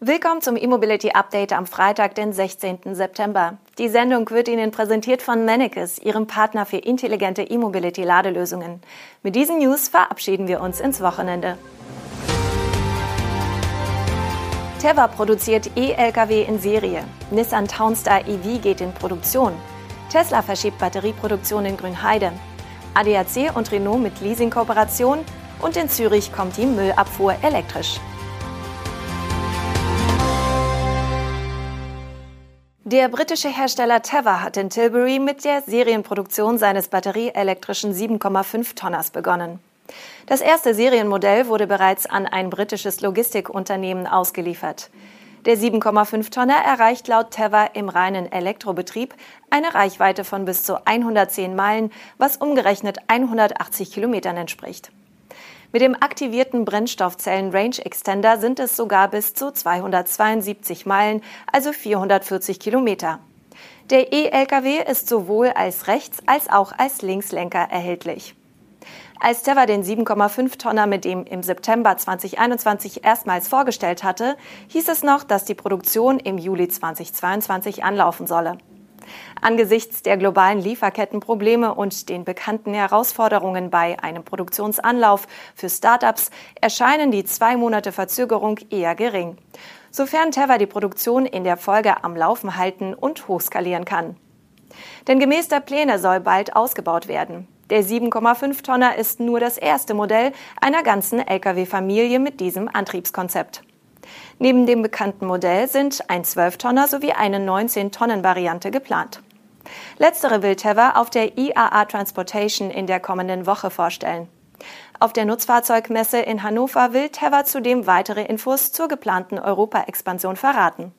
Willkommen zum E-Mobility Update am Freitag, den 16. September. Die Sendung wird Ihnen präsentiert von Mannekes, Ihrem Partner für intelligente E-Mobility Ladelösungen. Mit diesen News verabschieden wir uns ins Wochenende. Teva produziert E-Lkw in Serie. Nissan Townstar EV geht in Produktion. Tesla verschiebt Batterieproduktion in Grünheide. ADAC und Renault mit Leasing-Kooperation. Und in Zürich kommt die Müllabfuhr elektrisch. Der britische Hersteller Teva hat in Tilbury mit der Serienproduktion seines batterieelektrischen 7,5 Tonners begonnen. Das erste Serienmodell wurde bereits an ein britisches Logistikunternehmen ausgeliefert. Der 7,5 Tonner erreicht laut Teva im reinen Elektrobetrieb eine Reichweite von bis zu 110 Meilen, was umgerechnet 180 Kilometern entspricht. Mit dem aktivierten Brennstoffzellen Range Extender sind es sogar bis zu 272 Meilen, also 440 Kilometer. Der E-Lkw ist sowohl als Rechts- als auch als Linkslenker erhältlich. Als Teva den 7,5 Tonner mit dem im September 2021 erstmals vorgestellt hatte, hieß es noch, dass die Produktion im Juli 2022 anlaufen solle. Angesichts der globalen Lieferkettenprobleme und den bekannten Herausforderungen bei einem Produktionsanlauf für Startups erscheinen die zwei Monate Verzögerung eher gering, sofern Teva die Produktion in der Folge am Laufen halten und hochskalieren kann. Denn gemäß der Pläne soll bald ausgebaut werden. Der 7,5 Tonner ist nur das erste Modell einer ganzen Lkw-Familie mit diesem Antriebskonzept. Neben dem bekannten Modell sind ein 12-Tonner sowie eine 19-Tonnen-Variante geplant. Letztere will Teva auf der IAA Transportation in der kommenden Woche vorstellen. Auf der Nutzfahrzeugmesse in Hannover will Teva zudem weitere Infos zur geplanten Europa-Expansion verraten.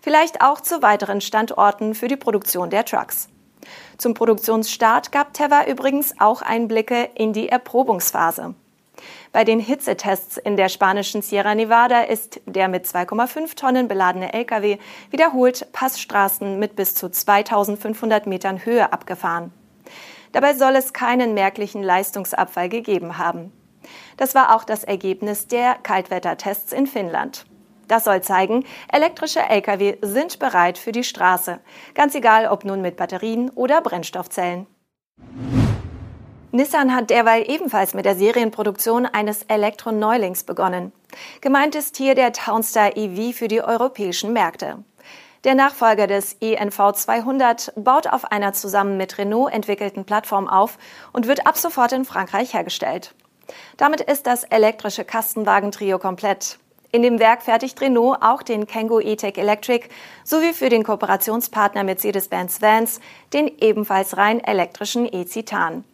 Vielleicht auch zu weiteren Standorten für die Produktion der Trucks. Zum Produktionsstart gab Teva übrigens auch Einblicke in die Erprobungsphase. Bei den Hitzetests in der spanischen Sierra Nevada ist der mit 2,5 Tonnen beladene Lkw wiederholt Passstraßen mit bis zu 2500 Metern Höhe abgefahren. Dabei soll es keinen merklichen Leistungsabfall gegeben haben. Das war auch das Ergebnis der Kaltwettertests in Finnland. Das soll zeigen, elektrische Lkw sind bereit für die Straße, ganz egal ob nun mit Batterien oder Brennstoffzellen. Nissan hat derweil ebenfalls mit der Serienproduktion eines Elektro-Neulings begonnen. Gemeint ist hier der Townstar EV für die europäischen Märkte. Der Nachfolger des ENV 200 baut auf einer zusammen mit Renault entwickelten Plattform auf und wird ab sofort in Frankreich hergestellt. Damit ist das elektrische Kastenwagentrio komplett. In dem Werk fertigt Renault auch den Kangoo E-Tech Electric sowie für den Kooperationspartner Mercedes-Benz Vans den ebenfalls rein elektrischen E-Citan.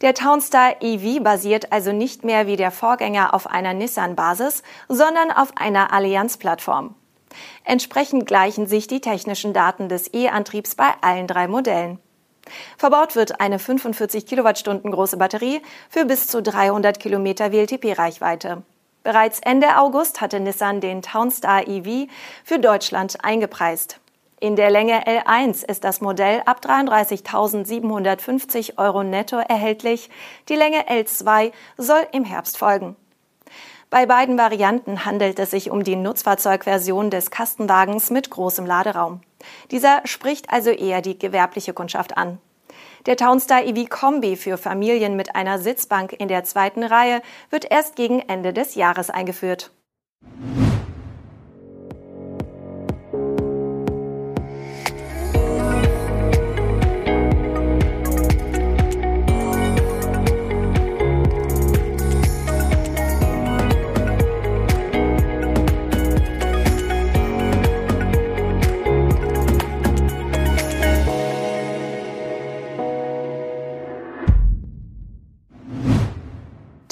Der Townstar EV basiert also nicht mehr wie der Vorgänger auf einer Nissan-Basis, sondern auf einer Allianz-Plattform. Entsprechend gleichen sich die technischen Daten des E-Antriebs bei allen drei Modellen. Verbaut wird eine 45 Kilowattstunden große Batterie für bis zu 300 Kilometer WLTP-Reichweite. Bereits Ende August hatte Nissan den Townstar EV für Deutschland eingepreist. In der Länge L1 ist das Modell ab 33.750 Euro netto erhältlich. Die Länge L2 soll im Herbst folgen. Bei beiden Varianten handelt es sich um die Nutzfahrzeugversion des Kastenwagens mit großem Laderaum. Dieser spricht also eher die gewerbliche Kundschaft an. Der Townstar EV Kombi für Familien mit einer Sitzbank in der zweiten Reihe wird erst gegen Ende des Jahres eingeführt.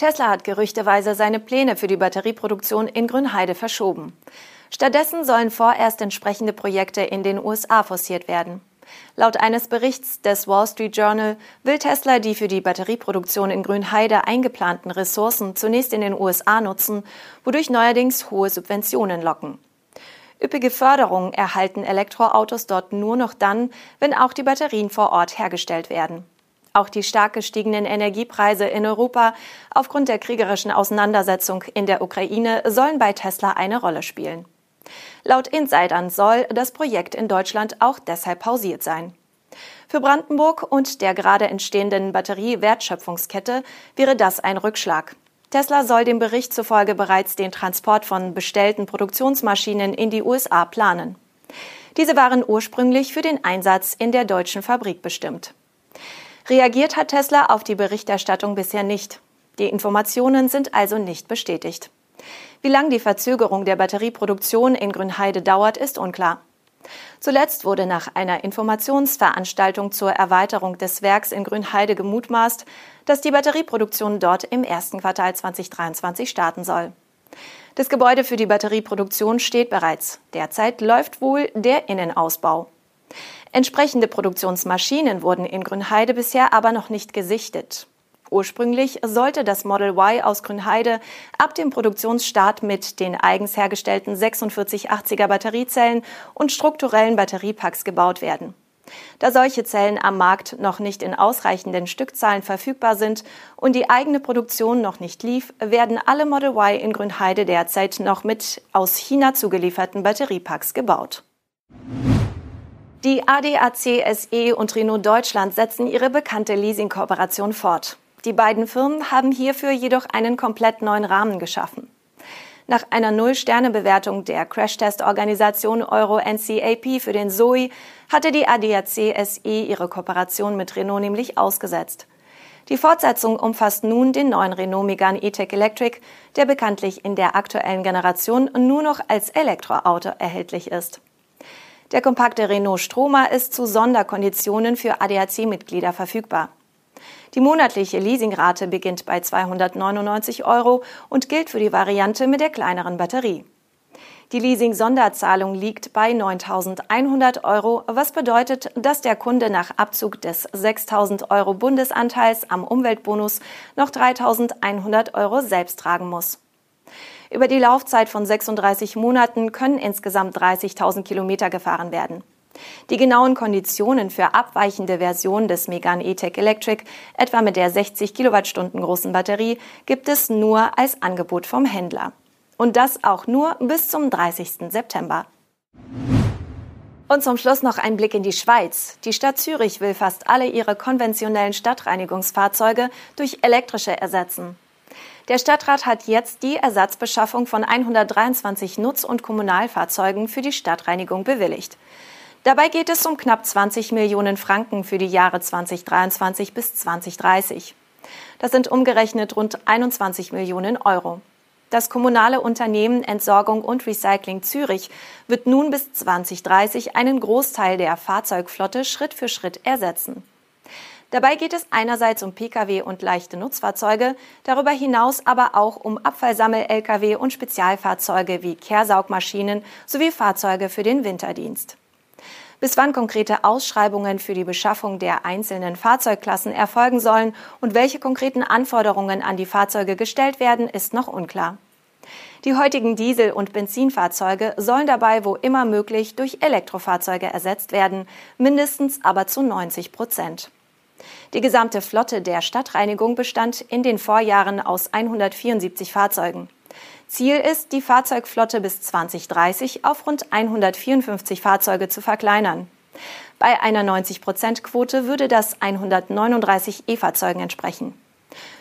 Tesla hat gerüchteweise seine Pläne für die Batterieproduktion in Grünheide verschoben. Stattdessen sollen vorerst entsprechende Projekte in den USA forciert werden. Laut eines Berichts des Wall Street Journal will Tesla die für die Batterieproduktion in Grünheide eingeplanten Ressourcen zunächst in den USA nutzen, wodurch neuerdings hohe Subventionen locken. Üppige Förderungen erhalten Elektroautos dort nur noch dann, wenn auch die Batterien vor Ort hergestellt werden. Auch die stark gestiegenen Energiepreise in Europa aufgrund der kriegerischen Auseinandersetzung in der Ukraine sollen bei Tesla eine Rolle spielen. Laut Insidern soll das Projekt in Deutschland auch deshalb pausiert sein. Für Brandenburg und der gerade entstehenden Batterie-Wertschöpfungskette wäre das ein Rückschlag. Tesla soll dem Bericht zufolge bereits den Transport von bestellten Produktionsmaschinen in die USA planen. Diese waren ursprünglich für den Einsatz in der deutschen Fabrik bestimmt. Reagiert hat Tesla auf die Berichterstattung bisher nicht. Die Informationen sind also nicht bestätigt. Wie lang die Verzögerung der Batterieproduktion in Grünheide dauert, ist unklar. Zuletzt wurde nach einer Informationsveranstaltung zur Erweiterung des Werks in Grünheide gemutmaßt, dass die Batterieproduktion dort im ersten Quartal 2023 starten soll. Das Gebäude für die Batterieproduktion steht bereits. Derzeit läuft wohl der Innenausbau. Entsprechende Produktionsmaschinen wurden in Grünheide bisher aber noch nicht gesichtet. Ursprünglich sollte das Model Y aus Grünheide ab dem Produktionsstart mit den eigens hergestellten 4680er Batteriezellen und strukturellen Batteriepacks gebaut werden. Da solche Zellen am Markt noch nicht in ausreichenden Stückzahlen verfügbar sind und die eigene Produktion noch nicht lief, werden alle Model Y in Grünheide derzeit noch mit aus China zugelieferten Batteriepacks gebaut. Die ADAC SE und Renault Deutschland setzen ihre bekannte Leasing-Kooperation fort. Die beiden Firmen haben hierfür jedoch einen komplett neuen Rahmen geschaffen. Nach einer Null-Sterne-Bewertung der Crashtest-Organisation Euro NCAP für den Zoe hatte die ADAC SE ihre Kooperation mit Renault nämlich ausgesetzt. Die Fortsetzung umfasst nun den neuen Renault Megane E-Tech Electric, der bekanntlich in der aktuellen Generation nur noch als Elektroauto erhältlich ist. Der kompakte Renault Stromer ist zu Sonderkonditionen für ADAC-Mitglieder verfügbar. Die monatliche Leasingrate beginnt bei 299 Euro und gilt für die Variante mit der kleineren Batterie. Die Leasing-Sonderzahlung liegt bei 9.100 Euro, was bedeutet, dass der Kunde nach Abzug des 6.000 Euro Bundesanteils am Umweltbonus noch 3.100 Euro selbst tragen muss. Über die Laufzeit von 36 Monaten können insgesamt 30.000 Kilometer gefahren werden. Die genauen Konditionen für abweichende Versionen des Megane E-Tech Electric, etwa mit der 60 Kilowattstunden großen Batterie, gibt es nur als Angebot vom Händler. Und das auch nur bis zum 30. September. Und zum Schluss noch ein Blick in die Schweiz. Die Stadt Zürich will fast alle ihre konventionellen Stadtreinigungsfahrzeuge durch elektrische ersetzen. Der Stadtrat hat jetzt die Ersatzbeschaffung von 123 Nutz- und Kommunalfahrzeugen für die Stadtreinigung bewilligt. Dabei geht es um knapp 20 Millionen Franken für die Jahre 2023 bis 2030. Das sind umgerechnet rund 21 Millionen Euro. Das kommunale Unternehmen Entsorgung und Recycling Zürich wird nun bis 2030 einen Großteil der Fahrzeugflotte Schritt für Schritt ersetzen. Dabei geht es einerseits um Pkw und leichte Nutzfahrzeuge, darüber hinaus aber auch um Abfallsammel-Lkw und Spezialfahrzeuge wie Kehrsaugmaschinen sowie Fahrzeuge für den Winterdienst. Bis wann konkrete Ausschreibungen für die Beschaffung der einzelnen Fahrzeugklassen erfolgen sollen und welche konkreten Anforderungen an die Fahrzeuge gestellt werden, ist noch unklar. Die heutigen Diesel- und Benzinfahrzeuge sollen dabei wo immer möglich durch Elektrofahrzeuge ersetzt werden, mindestens aber zu 90 Prozent. Die gesamte Flotte der Stadtreinigung bestand in den Vorjahren aus 174 Fahrzeugen. Ziel ist, die Fahrzeugflotte bis 2030 auf rund 154 Fahrzeuge zu verkleinern. Bei einer 90-Prozent-Quote würde das 139 E-Fahrzeugen entsprechen.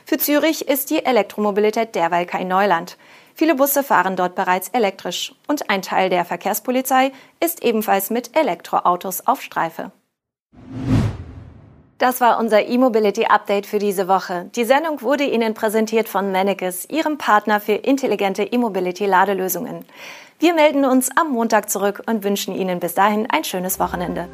Für Zürich ist die Elektromobilität derweil kein Neuland. Viele Busse fahren dort bereits elektrisch und ein Teil der Verkehrspolizei ist ebenfalls mit Elektroautos auf Streife. Das war unser E-Mobility Update für diese Woche. Die Sendung wurde Ihnen präsentiert von Mannekes, Ihrem Partner für intelligente E-Mobility Ladelösungen. Wir melden uns am Montag zurück und wünschen Ihnen bis dahin ein schönes Wochenende.